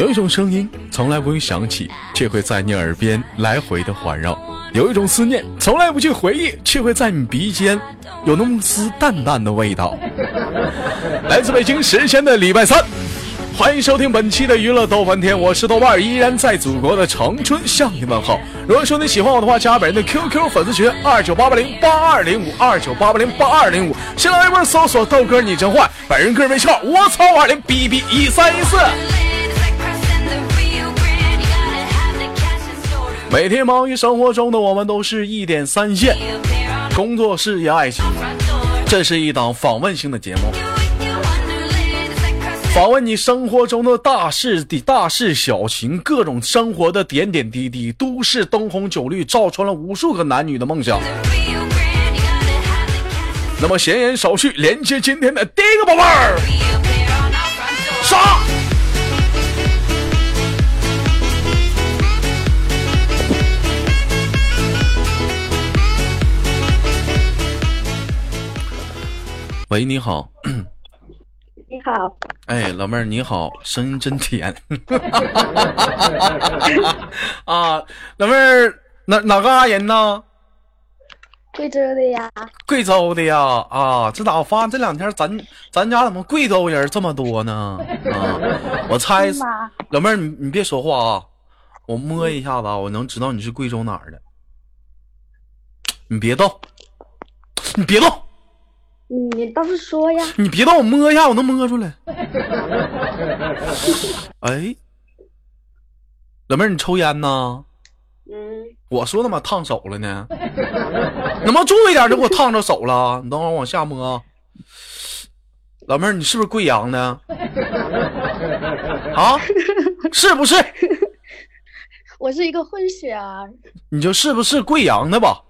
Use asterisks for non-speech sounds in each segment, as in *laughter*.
有一种声音从来不会响起，却会在你耳边来回的环绕；有一种思念从来不去回忆，却会在你鼻尖有那么丝淡淡的味道。*laughs* 来自北京时间的礼拜三。欢迎收听本期的娱乐逗翻天，我是豆瓣，依然在祖国的长春向你问好。如果说你喜欢我的话，加本人的 QQ 粉丝群二九八八零八二零五二九八八零八二零五，新浪微博搜索豆哥你真坏，本人个人微信号我操五二零 B B 一三一四。每天忙于生活中的我们都是一点三线，工作、事业、爱情，这是一档访问性的节目。访问你生活中的大事的大事小情，各种生活的点点滴滴，都市灯红酒绿，照穿了无数个男女的梦想。那么闲言少叙，连接今天的第一个宝贝儿，杀！喂，你好。你好，哎，老妹儿你好，声音真甜。*laughs* 啊，老妹儿哪哪嘎人呢？贵州的呀。贵州的呀，啊，这咋我发现这两天咱咱家怎么贵州人这么多呢？啊，我猜，老妹儿你你别说话啊，我摸一下子，我能知道你是贵州哪儿的。你别动，你别动。你倒是说呀！*laughs* 你别动，我摸一下，我能摸出来。*laughs* 哎，老妹儿，你抽烟呢？嗯。我说他妈烫手了呢，能不能注意点就给我烫着手了？你等会儿往下摸。老妹儿，你是不是贵阳的？*laughs* 啊？是不是？我是一个混血儿。你就是不是贵阳的吧？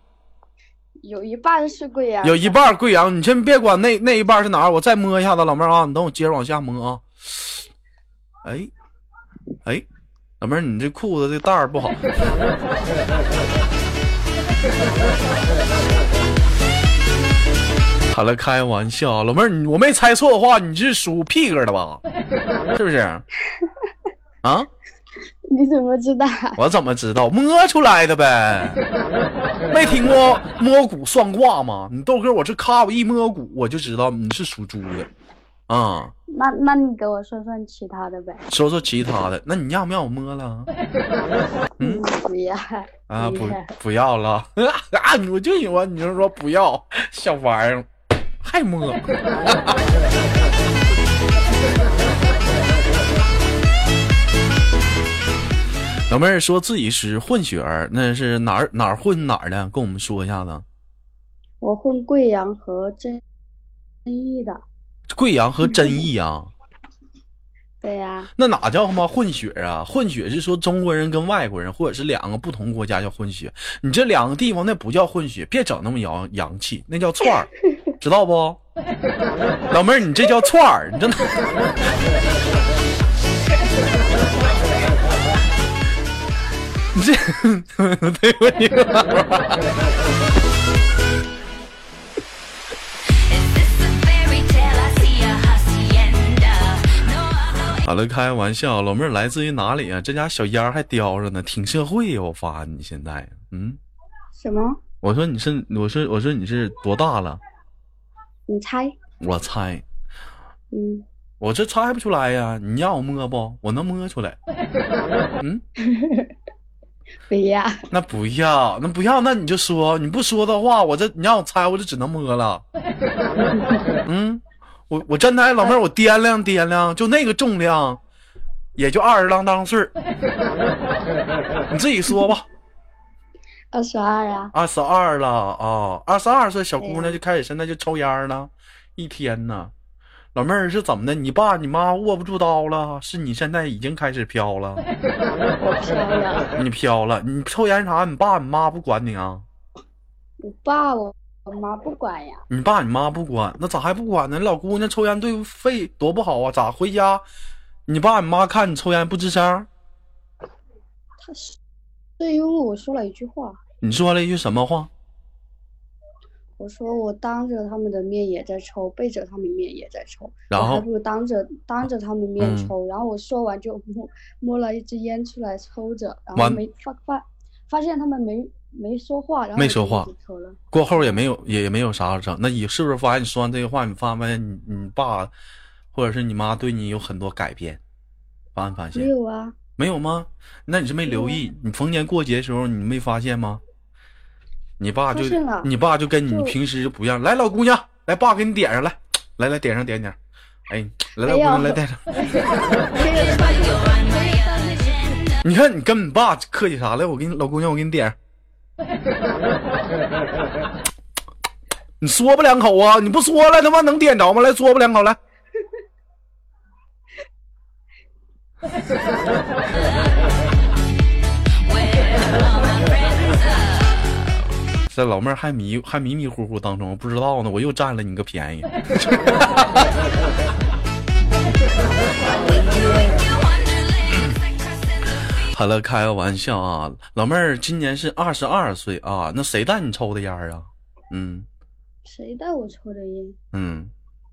有一半是贵阳，有一半贵阳。你先别管那那一半是哪儿，我再摸一下子，老妹儿啊，你等我接着往下摸啊。哎，哎，老妹儿，你这裤子这带儿不好。*laughs* 好了，开玩笑，老妹儿，你我没猜错的话，你是属屁哥的吧？是不是？啊？*laughs* 你怎么知道？我怎么知道？摸出来的呗。*laughs* 没听过摸骨算卦吗？你豆哥，我这咔我一摸骨，我就知道你是属猪的。啊，那那你给我说说其他的呗。说说其他的，那你要不要我摸了？*laughs* 嗯，不要。啊，不不要了。啊，我就喜欢你就说不要，小玩意儿还摸。老妹儿说自己是混血儿，那是哪儿哪儿混哪儿的？跟我们说一下子。我混贵阳和遵义的。贵阳和遵义 *laughs* 啊？对呀。那哪叫他妈混血啊？混血是说中国人跟外国人，或者是两个不同国家叫混血。你这两个地方那不叫混血，别整那么洋洋气，那叫串儿，*laughs* 知道不？老妹儿，你这叫串儿，你真的。这对不起。好了，开玩笑，老妹儿来自于哪里啊？这家小烟还叼着呢，挺社会呀！我发你现在，嗯？什么？我说你是，我说我说你是多大了？你猜？我猜。嗯。我这猜不出来呀，你让我摸不？我能摸出来。嗯。*laughs* 不要，那不要，那不要，那你就说，你不说的话，我这你让我猜，我就只能摸了。*laughs* 嗯，我我真的，老妹儿，我掂量掂量，就那个重量，也就二十啷当岁儿。*laughs* 你自己说吧。二十二啊。二十二了啊，二十二岁小姑娘就开始现在就抽烟了，一天呢。老妹儿是怎么的？你爸你妈握不住刀了？是你现在已经开始飘了？我飘了。你飘了？你抽烟啥？你爸你妈不管你啊？我爸我我妈不管呀。你爸你妈不管，那咋还不管呢？老姑娘抽烟对肺多不好啊！咋回家？你爸你妈看你抽烟不吱声？他是，是因为我说了一句话。你说了一句什么话？我说我当着他们的面也在抽，背着他们面也在抽，然后我还不如当着当着他们面嗯抽。然后我说完就 *laughs* 摸摸了一支烟出来抽着，然后没发发发现他们没没说话，然后没说话。过后也没有也也没有啥整。那你是不是发现你说完这些话，你发现你你爸或者是你妈对你有很多改变？发没发现没？有啊，没有吗？那你是没留意？你逢年过节的时候你没发现吗？你爸就你爸就跟你平时不一样。来，老姑娘，来，爸给你点上来，来来点上点点。哎，来，老姑娘来点上。*laughs* *laughs* 你看你跟你爸客气啥来？我给你老姑娘，我给你点。你说吧两口啊！你不说了，他妈能点着吗？来说吧两口来。*laughs* 这老妹儿还迷还迷迷糊糊当中，不知道呢，我又占了你个便宜。*laughs* 好了，开个玩笑啊，老妹儿今年是二十二岁啊，那谁带你抽的烟儿啊？嗯谁带我抽的烟？嗯，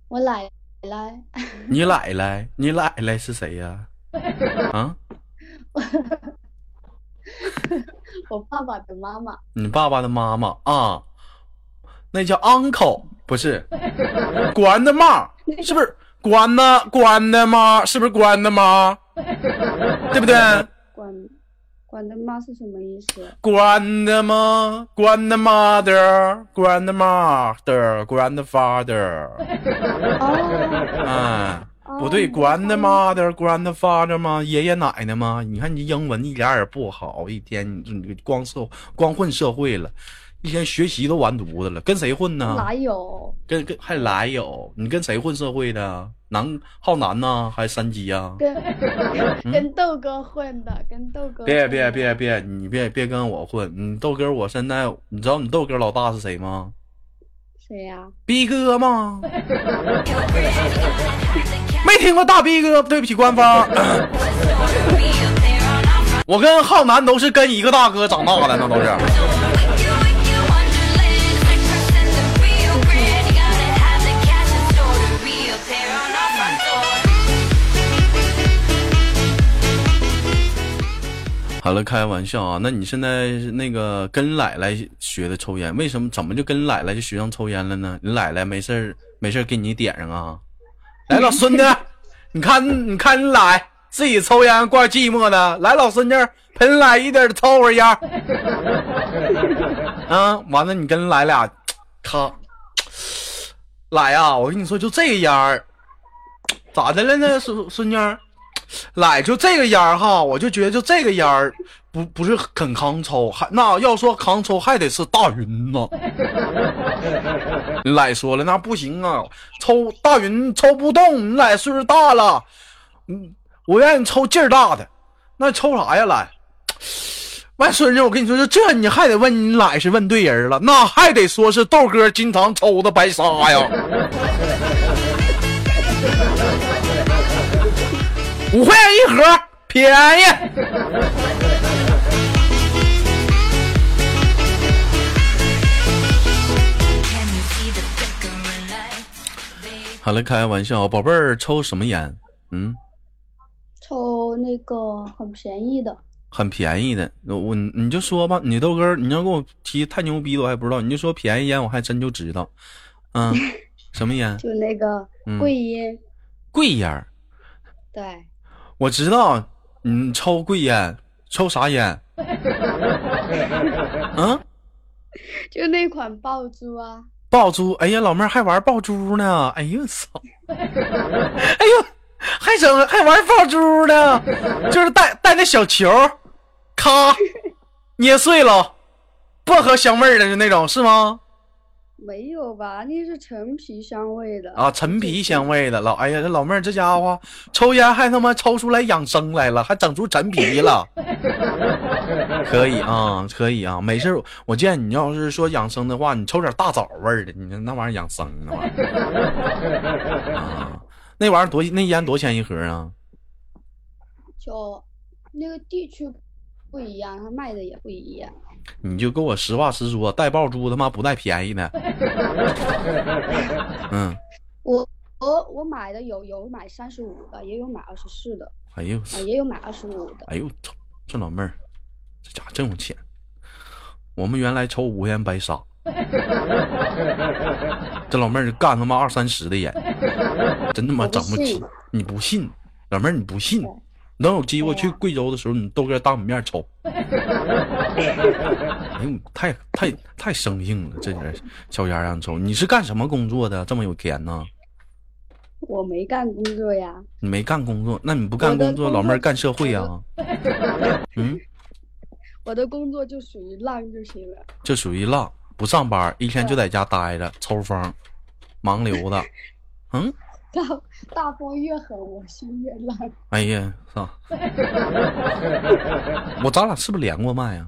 我奶奶。你奶奶，你奶奶是谁呀、*laughs* 啊？*laughs* *laughs* 我爸爸的妈妈，你爸爸的妈妈啊，那叫 uncle 不是关的妈，是不是关的关的妈？是不是关的妈？对不对？管管的妈是什么意思？关的妈，grandmother，grandmother，grandfather，哦，哎，哦不对，grandmother，grandfather 吗？爷爷奶奶吗？你看你英文一点儿也不好，一天你你光社光混社会了，一天学习都完犊子了，跟谁混呢？哪有？跟跟还来有，你跟谁混社会的？南浩南呢，还是山鸡呀、跟跟豆哥混的，跟豆哥。嗯别别！别别，你别别跟我混。你豆哥，我现在你知道你豆哥老大是谁吗？谁呀？逼哥吗？没听过大逼哥，对不起官方。我跟浩南都是跟一个大哥长大的，那都是。好了，开玩笑啊。那你现在是那个跟奶奶学的抽烟，为什么怎么就跟奶奶就学上抽烟了呢？你奶奶没事儿没事儿给你点上啊？*laughs* 来，老孙子，你看你看你奶自己抽烟怪寂寞的，来，老孙子陪你奶一点抽会儿烟儿。*laughs* 啊，完了你跟奶俩，咔，奶呀、我跟你说，就这个烟儿，咋的了呢，孙孙女儿？来，就这个烟儿哈，我就觉得就这个烟儿不不是很抗抽，还那要说抗抽还得是大云呢。*laughs* 你奶说了，那不行啊，抽大云抽不动，你奶岁数大了，嗯，我愿意抽劲儿大的，那抽啥呀，来？外孙子，我跟你说，就这你还得问你奶是问对人了，那还得说是豆哥经常抽的白沙呀。五块钱一盒，便宜。好了，开玩笑，宝贝儿抽什么烟？嗯，抽那个很便宜的，很便宜的。我你就说吧，你豆哥，你要跟我提太牛逼的，我还不知道。你就说便宜烟，我还真就知道。嗯，*laughs* 什么烟？就那个嗯贵烟。贵烟。对，我知道你抽贵烟，抽啥烟？嗯，*laughs* 就那款爆珠啊。爆珠。哎呀，老妹儿还玩爆珠呢！哎呦我操！哎呦，还整还玩爆珠呢，就是带带那小球，咔捏碎了，薄荷香味儿的就那种是吗？没有吧？那是陈皮香味的啊，陈皮香味的老，哎呀，这老妹儿这家伙抽烟还他妈抽出来养生来了，还整出陈皮了。可以啊，可以啊，没事儿。我见你要是说养生的话，你抽点大枣味儿的，你那玩意儿养生那玩意儿啊，那玩意儿多那烟多少钱一盒啊？就那个地区不一样，它卖的也不一样。你就跟我实话实说，带爆珠他妈不带便宜的。*laughs* 嗯，我我我买的有有买三十五的，也有买二十四的，哎呦，啊，也有买二十五的。哎呦，操，这老妹儿，这家伙真有钱。我们原来抽五块钱白沙，这老妹儿干他妈二三十的烟，真他妈整不起。你不信，老妹儿你不信对，等有机会去贵州的时候，你豆哥当你面抽。*laughs* *laughs* 哎呦，太太太生硬了，这人小丫让抽。你是干什么工作的？这么有钱呢？我没干工作呀，你没干工作，那你不干工作，工作老妹儿干社会啊？*laughs* 嗯，我的工作就属于浪就行了。就属于浪，不上班，一天就在家待着 *laughs* 抽风，盲流的。嗯，大大风越狠，我心越浪。哎呀，操！我咱俩是不是连过麦呀、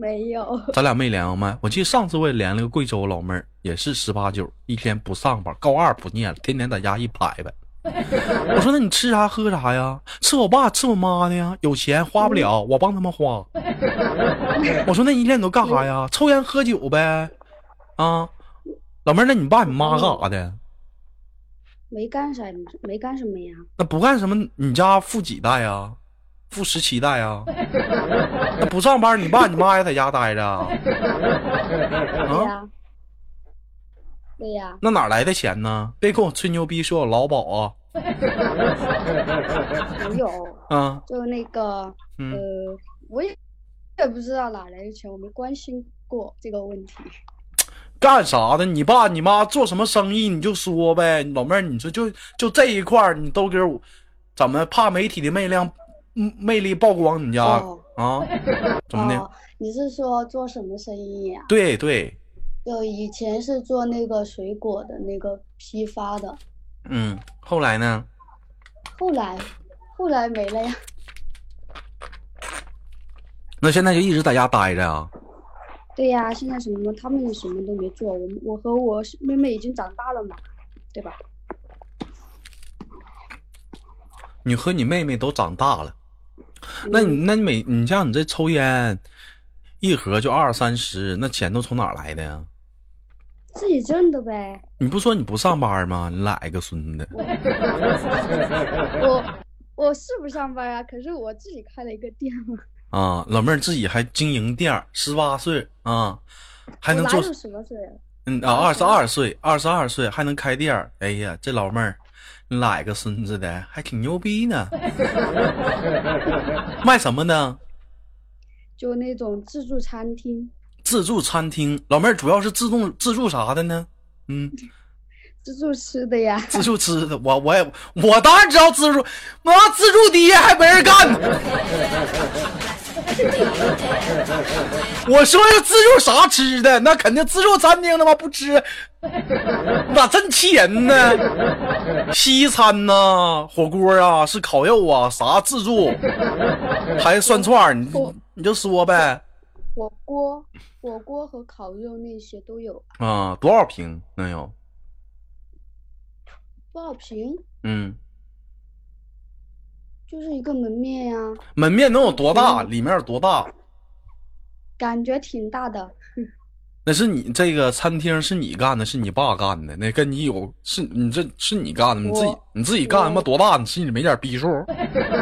没有，咱俩没连过麦。我记得上次我也连了个贵州老妹儿，也是十八九，一天不上班，高二不念了，天天在家一排排。*laughs* 我说那你吃啥喝啥呀？吃我爸吃我妈的呀？有钱花不了，我帮他们花。*laughs* 我说那你一天你都干啥呀？抽烟喝酒呗。啊，老妹儿，那你爸你妈干啥的？没干啥，没干什么呀。那不干什么？你家富几代呀？富十七代呀？那不上班，你爸你妈也在家待着啊？啊？对呀，对呀，那哪来的钱呢？别跟我吹牛逼，说我劳保啊！没有，啊，就那个，嗯呃，我也也不知道哪来的钱，我没关心过这个问题。干啥的？你爸你妈做什么生意？你就说呗，老妹儿，你说就就这一块儿，你都给我怎么怕媒体的魅量，嗯魅力曝光你家、哦啊？怎么的？哦，你是说做什么生意呀、对对，就以前是做那个水果的那个批发的，嗯，后来呢？后来后来没了呀。那现在就一直在家待着啊？对呀，现在什么他们什么都没做，我我和我妹妹已经长大了嘛，对吧？你和你妹妹都长大了，那你那你每你像你这抽烟，一盒就二三十，那钱都从哪儿来的呀？自己挣的呗。你不说你不上班吗？你奶个孙子！我我是不上班啊，可是我自己开了一个店嘛，啊，老妹儿自己还经营店儿，十八岁啊，还能做？嗯啊，二十二岁，二十二岁还能开店儿。哎呀，这老妹儿，你奶个孙子的，还挺牛逼呢。*laughs* 卖什么呢？就那种自助餐厅，自助餐厅。老妹儿主要是自助自助啥的呢？嗯，*laughs* 自助吃的呀。自助吃的。我我也我当然知道自助，妈自助爹还没人干呢。*laughs* *laughs* 我说要自助啥吃的，那肯定自助餐厅他妈不吃，咋真气人呢？西餐呢、火锅啊，是烤肉啊，啥自助，还是涮串儿？你你就说呗。火锅、火锅和烤肉那些都有，啊，多少瓶能有？多少瓶？嗯，就是一个门面呀，门面能有多大？里面有多大？感觉挺大的。*laughs* 那是你这个餐厅是你干的，是你爸干的，那跟你有是你这是你干的，你自己你自己干他妈多大？你心里没点逼数？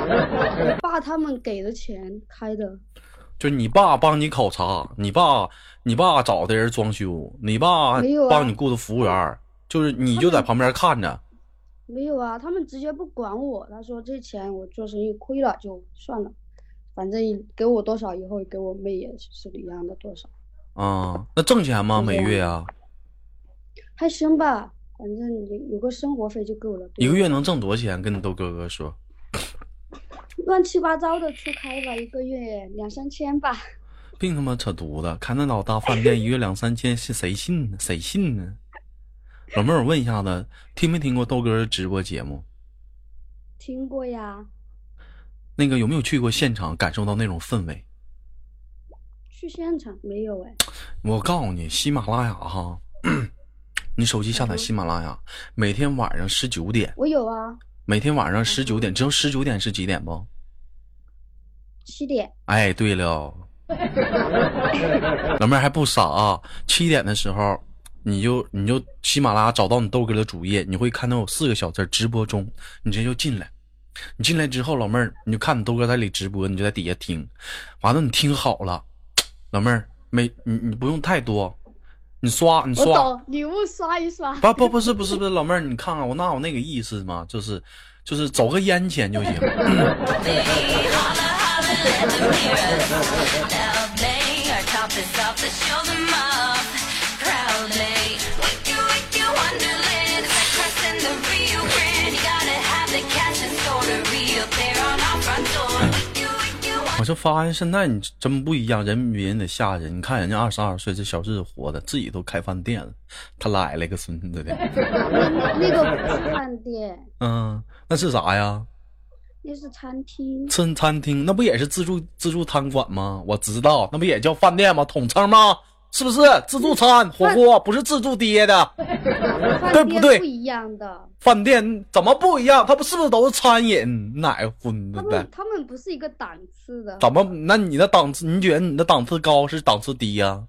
*laughs* 爸他们给的钱开的，就你爸帮你考察，你爸你爸找的人装修，你爸帮你雇的服务员，就是你就在旁边看着。没有啊，他们直接不管我，他说这钱我做生意亏了就算了，反正给我多少以后给我妹也是一样的多少，啊，那挣钱吗？每月啊，还行吧，反正有有个生活费就够了。一个月能挣多少钱？跟你豆哥哥说，乱七八糟的出开吧，一个月两三千吧。别他妈扯犊子，开那老大饭店一月两三千，是谁信呢？谁信呢？老妹儿，我问一下子，听没听过豆哥的直播节目？听过呀，那个有没有去过现场，感受到那种氛围？去现场没有哎？我告诉你，喜马拉雅哈，你手机下载喜马拉雅，每天晚上十九点，我有啊，每天晚上十九点，知道十九点是几点不？七点。哎，对了，*laughs* 老妹儿还不傻、啊，七点的时候，你就你就喜马拉雅找到你豆哥的主页，你会看到有四个小字直播中，你直接就进来。你进来之后，老妹儿你就看你豆哥在里直播，你就在底下听，完了你听好了，*tsk* 老妹儿没你你不用太多，你刷你刷。礼物刷一刷。不不不是不是不是，老妹儿，你看看我哪有那个意思嘛？就是就是走个烟钱就行。*laughs* 我就发现现在你真不一样，人比人得吓人。你看人家二十二岁这小日子活的，自己都开饭店了，他来了个孙子的。那 *laughs* 那个不是饭店，嗯，那是啥呀？那是餐厅。餐餐厅那不也是自助自助餐馆吗？我知道，那不也叫饭店吗？统称吗？是不是自助餐火锅不是自助爹的？对不对不一样的，饭店怎么不一样？它不是不是都是餐饮？奶个荤的他们？他们不是一个档次的。怎么？那你的档次，你觉得你的档次高是档次低呀、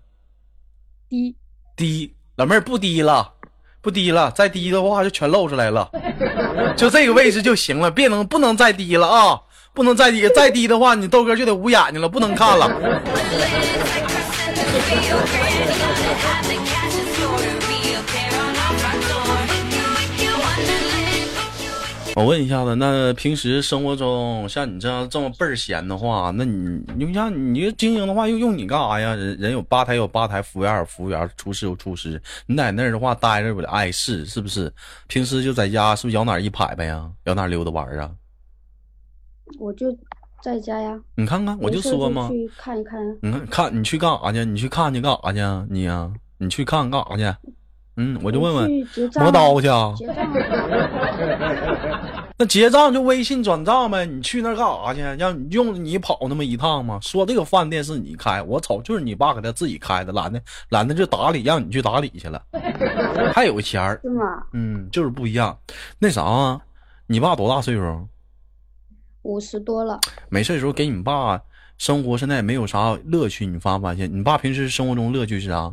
低，低，老妹儿不低了，不低了，再低的话就全露出来了，就这个位置就行了，别能不能再低了啊，不能再低，再低的话你豆哥就得捂眼睛了，不能看了。我问一下子，那平时生活中像你这样这么倍儿闲的话，那你你像你经营的话，又用你干啥呀？人人有吧台有吧台，服务员有服务员，厨师有厨师，你在那儿的话待着不得碍事，是不是？平时就在家，是不是摇哪一拍拍呀？摇哪溜达玩啊？我就在家呀。你看看，我就说嘛，去看一看。你看看你去干啥去？你去看去干啥去啊？你呀、你去看干啥去？嗯，我就问问，磨刀去啊？*laughs* *laughs* 那结账就微信转账呗，你去那儿干啥去？让你用你跑那么一趟吗？说这个饭店是你开，我操就是你爸给他自己开的，懒得懒得就打理，让你去打理去了，*laughs* 还有钱儿，是吗？嗯，就是不一样。那啥啊，你爸多大岁数？五十多了，没事的时候给你爸生活现在也没有啥乐趣，你发没发现？你爸平时生活中乐趣是啥？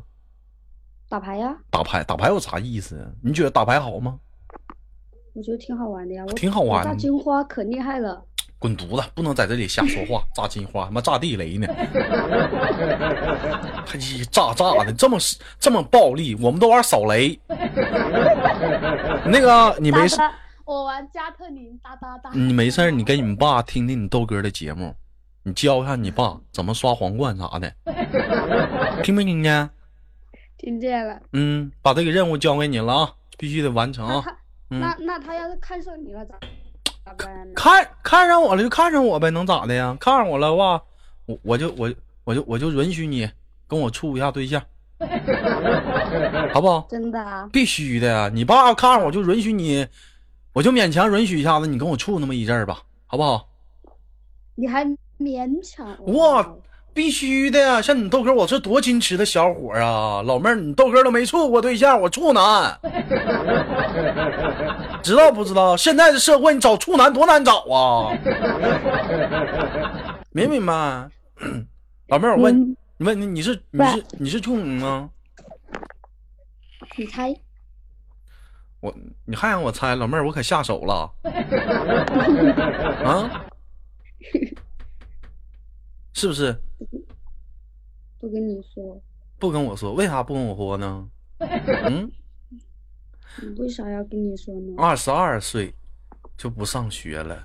打牌呀，打牌，打牌有啥意思啊？你觉得打牌好吗？我觉得挺好玩的呀。我挺好玩的炸金花可厉害了。*tsk* 滚犊子！不能在这里瞎说话，*laughs* 炸金花，他妈炸地雷呢！*laughs* 还一炸炸的，这么这么暴力，我们都玩扫雷。*laughs* 那个你没事，我玩加特林哒哒哒。你没事，你给你们爸听听你豆哥的节目，你教一下你爸怎么刷皇冠啥的，听没听见？听见了。嗯，把这个任务交给你了啊，必须得完成啊！那那那他要是看上你了咋咋办呢？看看上我了就看上我呗，能咋的呀？看上我了的话，我我就我我就我就允许你跟我处一下对象，好不好？真的啊？必须的呀！你爸看上我就允许你，我就勉强允许一下子，你跟我处那么一阵儿吧，好不好？你还勉强？哇必须的呀！像你豆哥，我是多矜持的小伙儿啊！老妹儿，你豆哥都没处过对象，我处男，知道不知道？现在的社会，你找处男多难找啊！明不明白？老妹儿，我问嗯你，问你，你是你是你是处女吗？你猜？我你还让我猜，老妹儿，我可下手了啊！是不是？不跟你说，不跟我说，为啥不跟我说呢？嗯，你 *laughs* 为啥要跟你说呢？二十二岁就不上学了，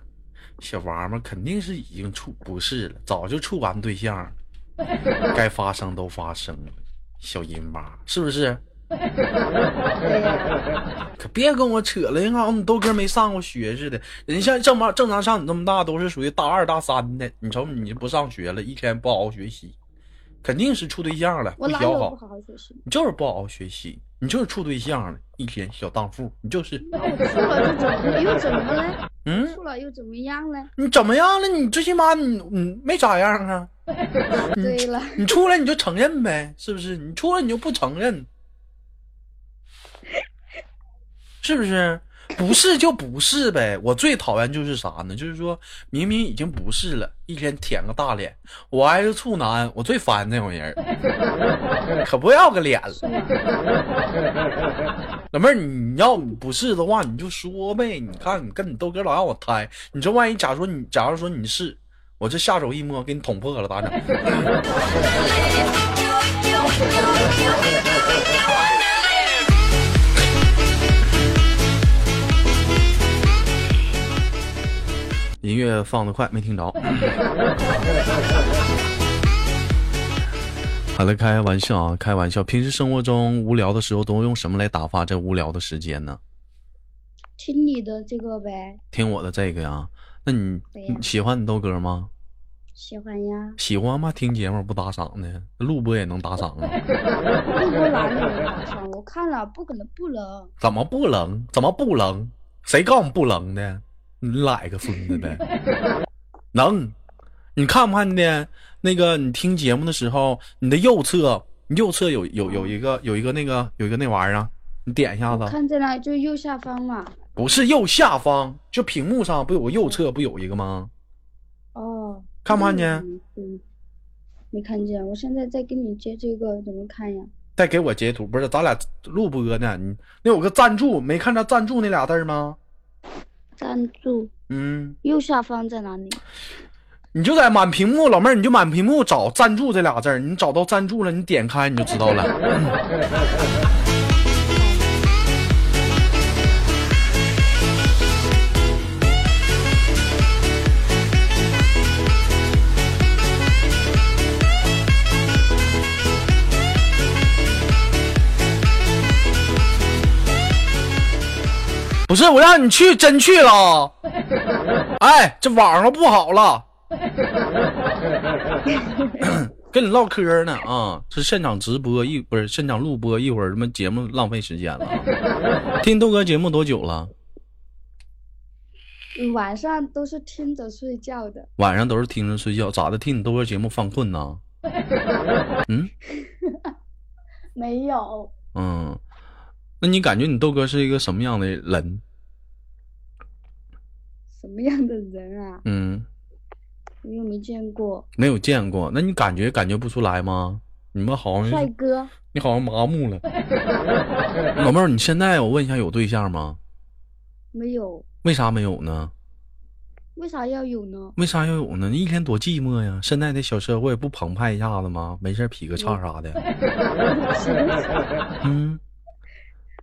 小娃们肯定是已经处不是了，早就处完对象了，*laughs* 该发生都发生了，小淫巴是不是？*laughs* 可别跟我扯了，你好像你豆哥没上过学似的。人像正常正常像你这么大都是属于大二大三的，你瞅你不上学了，一天不好好学习，肯定是处对象了，我哪不学好。好好学习？你就是不好好学习，你就是处对象了，一天小荡妇，你就是，那我处了就怎么又怎么了？嗯，处了又怎么样了？你怎么样了？你最起码你你没咋样啊，*laughs* 对了，你出来你就承认呗，是不是？你出来你就不承认，是不是？不是就不是呗。我最讨厌就是啥呢？就是说明明已经不是了，一天舔个大脸，我还是处男，我最烦那种人，*laughs* 可不要个脸了。老妹儿，你要不是的话，你就说呗。你看，你跟你豆哥老让我猜，你这万一假如说你，假如说你是，我这下手一摸给你捅破了，咋整？*laughs* 音乐放的快，没听着。*laughs* 好了，开玩笑啊，开玩笑。平时生活中无聊的时候，都用什么来打发这无聊的时间呢？听你的这个呗。听我的这个呀？那你你喜欢你豆哥吗？喜欢呀。喜欢吗？听节目不打赏的，录播也能打赏啊？录播哪里能打赏？我看了，不可能不能。怎么不能？怎么不能？谁告诉你不能的？你来个疯子呗，能？你看不看见？那个你听节目的时候，你的右侧，右侧有有有一个有一个那个有一个那玩意儿，你点一下子。看见了，就右下方嘛。不是右下方，就屏幕上不有个右侧不有一个吗？哦。看不看见？嗯，没看见。我现在在给你截这个，怎么看呀？再给我截图，不是咱俩录播呢？你那有个赞助，没看着赞助那俩字吗？赞助，嗯，右下方在哪里？你就在满屏幕，老妹儿，你就满屏幕找赞助这俩字儿，你找到赞助了，你点开你就知道了。*laughs* 不是我让你去，真去了。*laughs* 哎，这网上不好了。*laughs* 跟你唠嗑呢啊，这现场直播一不是现场录播，一会儿什么节目浪费时间了。*laughs* 听豆哥节目多久了？晚上都是听着睡觉的。晚上都是听着睡觉，咋的？听你豆哥节目犯困呢？嗯，没有。嗯。那你感觉你豆哥是一个什么样的人？什么样的人啊？嗯，我又没见过。没有见过，那你感觉感觉不出来吗？你们好像帅哥，你好像麻木了。老妹儿，你现在我问一下，有对象吗？没有。为啥没有呢？为啥要有呢？为啥要有呢？你一天多寂寞呀！现在的小社会不澎湃一下子吗？没事劈个叉啥的。*laughs* 嗯。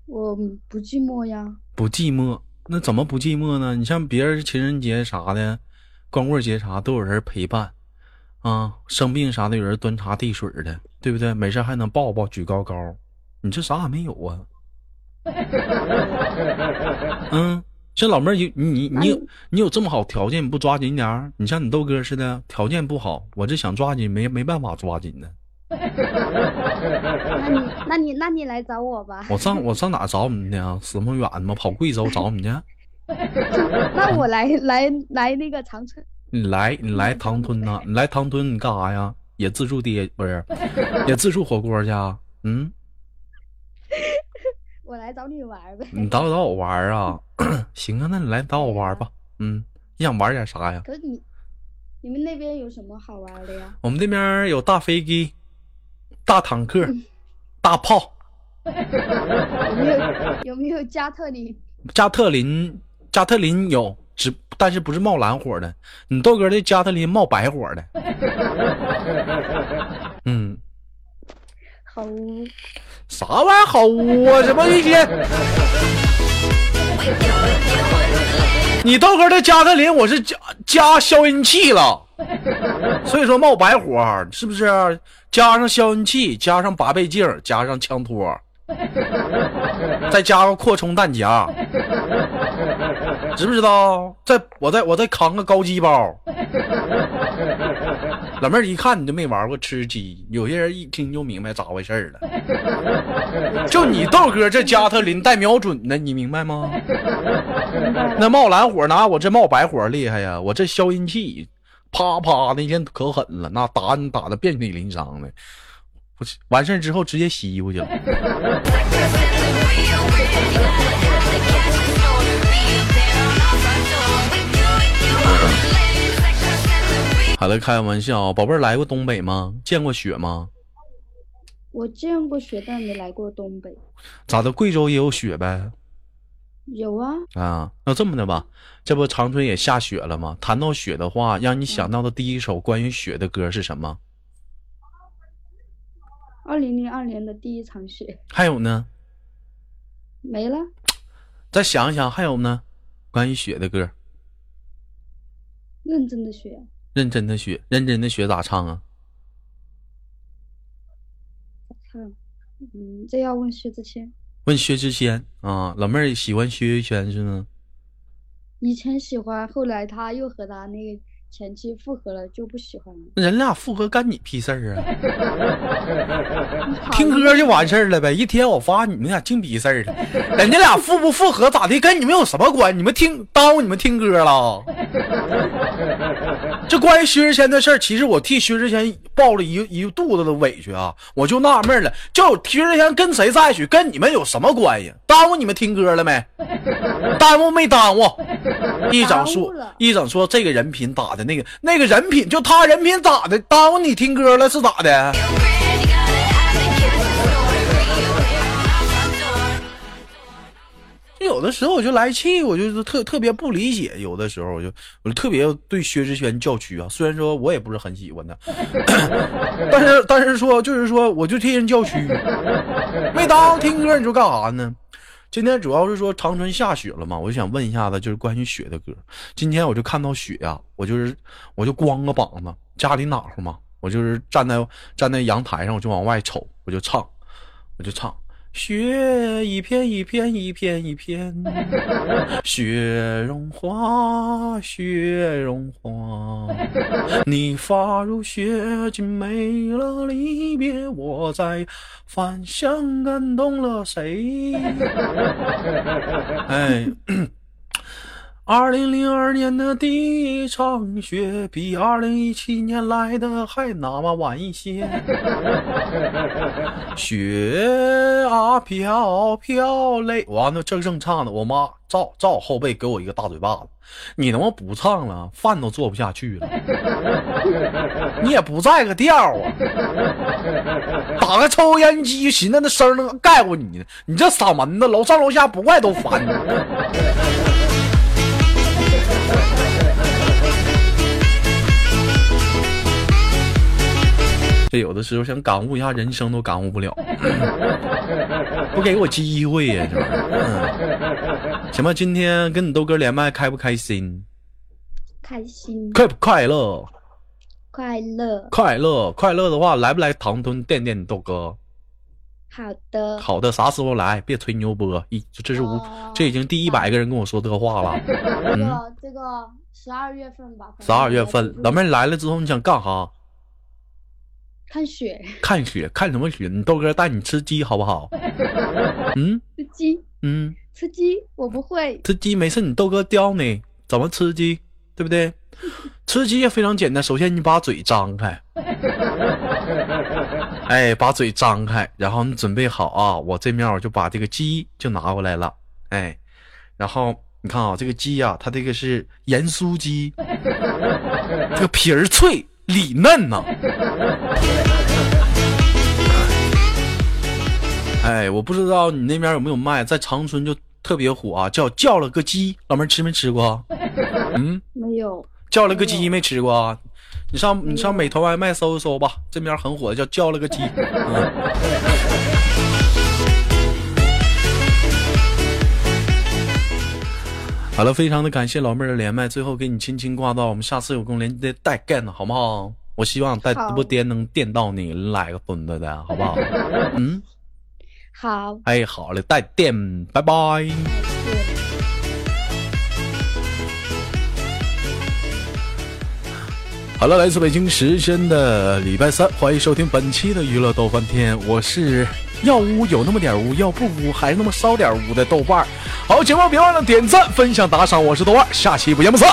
我不寂寞呀，不寂寞，那怎么不寂寞呢？你像别人情人节啥的，光棍节啥都有人陪伴，啊，生病啥的有人端茶递水的，对不对？没事还能抱抱举高高，你这啥也没有啊？*laughs* 嗯，这老妹儿你你你你有这么好条件，你不抓紧点儿？你像你豆哥似的，条件不好，我这想抓紧没没办法抓紧呢。*laughs* 那你那你那你来找我吧。我上我上哪找你去啊？死么远吗？跑贵州找你去？*laughs* 那我来来来那个长春。你来你来唐吞呐？你来唐吞你干啥呀？也自助爹不是？也自助火锅去？啊？嗯。*laughs* 我来找你玩呗。你找找我玩啊？*clears throat* 行啊，那你来找我玩吧。嗯，你想玩点啥呀？可是你你们那边有什么好玩的呀？我们这边有大飞机。大坦克，大炮，有没有有没有加特林？加特林，加特林有，只但是不是冒蓝火的。你豆哥的加特林冒白火的。*laughs* 嗯，好污。啥玩意儿好污啊？什么一天？*laughs* 你豆哥的加特林，我是加加消音器了，所以说冒白火，是不是？加上消音器，加上八倍镜，加上枪托，再加上扩充弹夹，知不知道？再我再我再扛个高机包。老妹儿一看你就没玩过吃鸡，有些人一听就明白咋回事了。就你豆哥这加特林带瞄准的，你明白吗？那冒蓝火拿我这冒白火厉害呀，我这消音器。啪啪，那天可狠了，那打你打的遍体鳞伤的，我完事之后直接洗衣服去了。好了，开玩笑，宝贝儿来过东北吗？见过雪吗？我见过雪，但没来过东北。咋的？贵州也有雪呗？有啊。啊，那这么的吧，这不长春也下雪了吗？谈到雪的话，让你想到的第一首关于雪的歌是什么？二零零二年的第一场雪。还有呢？没了。*tsk* 再想想，还有呢？关于雪的歌。认真的雪。认真的雪，认真的雪咋唱啊？唱，嗯，这要问薛之谦。问薛之谦啊，老妹儿喜欢薛之谦是吗？以前喜欢，后来他又和他那个。前期复合了就不喜欢了，人俩复合干你屁事儿啊？*laughs* 听歌就完事儿了呗，一天我发你们俩净逼事儿了。*laughs* 人家俩复不复合咋的，跟你们有什么关？你们听耽误你们听歌了？这关于薛之谦的事儿，其实我替薛之谦抱了一一肚子的委屈啊！我就纳闷了，就薛之谦跟谁在一起，跟你们有什么关系？耽误你们听歌了没？*laughs* 耽误没耽误？一整说一整说这个人品咋的？那个那个人品就他人品咋的？耽误你听歌了是咋的？有的时候我就来气，我就是特特别不理解。有的时候我就我就特别对薛之谦叫屈啊。虽然说我也不是很喜欢他，*laughs* 但是但是说就是说我就替人叫屈。没当听歌你就干啥呢？今天主要是说长春下雪了嘛，我就想问一下子，就是关于雪的歌。今天我就看到雪呀，我就是我就光个膀子，家里暖和嘛，我就是站在站在阳台上，我就往外瞅，我就唱，我就唱。雪一片一片一片一片，雪融化，雪融化。你发如雪，竟没了离别。我在返乡，感动了谁？*laughs* 哎。二零零二年的第一场雪，比二零一七年来的还那么晚一些。*laughs* 雪啊飘飘嘞，完了正正唱的，我妈照照后背给我一个大嘴巴子。你他妈不唱了，饭都做不下去了。*laughs* 你也不在个调啊！打个抽烟机，寻思那声能盖过你呢。你这嗓门子，楼上楼下不怪都烦。这有的时候想感悟一下人生都感悟不了，不给我机会呀！这玩意儿，行吧？今天跟你豆哥连麦开不开心？开心。快不快乐？快乐。快乐快乐的话，来不来唐屯垫垫你豆哥？好的。好的，啥时候来？别吹牛波！一这是无，这已经第一百个人跟我说这话了。这个这个十二月份吧。十二月份，老妹来了之后你想干哈？看雪，*laughs* 看雪，看什么雪？你豆哥带你吃鸡好不好？嗯，*laughs* 吃鸡，嗯，吃鸡，我不会吃鸡，没事，你豆哥教你怎么吃鸡，对不对？*laughs* 吃鸡也非常简单，首先你把嘴张开，哎，把嘴张开，然后你准备好啊，我这面我就把这个鸡就拿过来了，哎，然后你看啊，这个鸡呀，它这个是盐酥鸡，这个皮儿脆。里嫩呐！*laughs* 哎，我不知道你那边有没有卖，在长春就特别火啊，叫叫了个鸡，老妹儿吃没吃过？*laughs* 嗯，没有。叫了个鸡没吃过啊？你上你上美团外卖搜一搜吧，这边很火，叫叫了个鸡。*laughs* 好了，非常的感谢老妹儿的连麦，最后给你轻轻挂断，我们下次有空连接带干的好不好？我希望带直播间能电到你来个孙子的好不好？*laughs* 嗯，好。哎，好嘞，带电，拜拜。好了，来自北京时间的礼拜三，欢迎收听本期的娱乐逗翻天，我是。要污有那么点污，要不污还那么烧点污的豆瓣儿。好，节目别忘了点赞、分享、打赏，我是豆瓣，下期不见不散。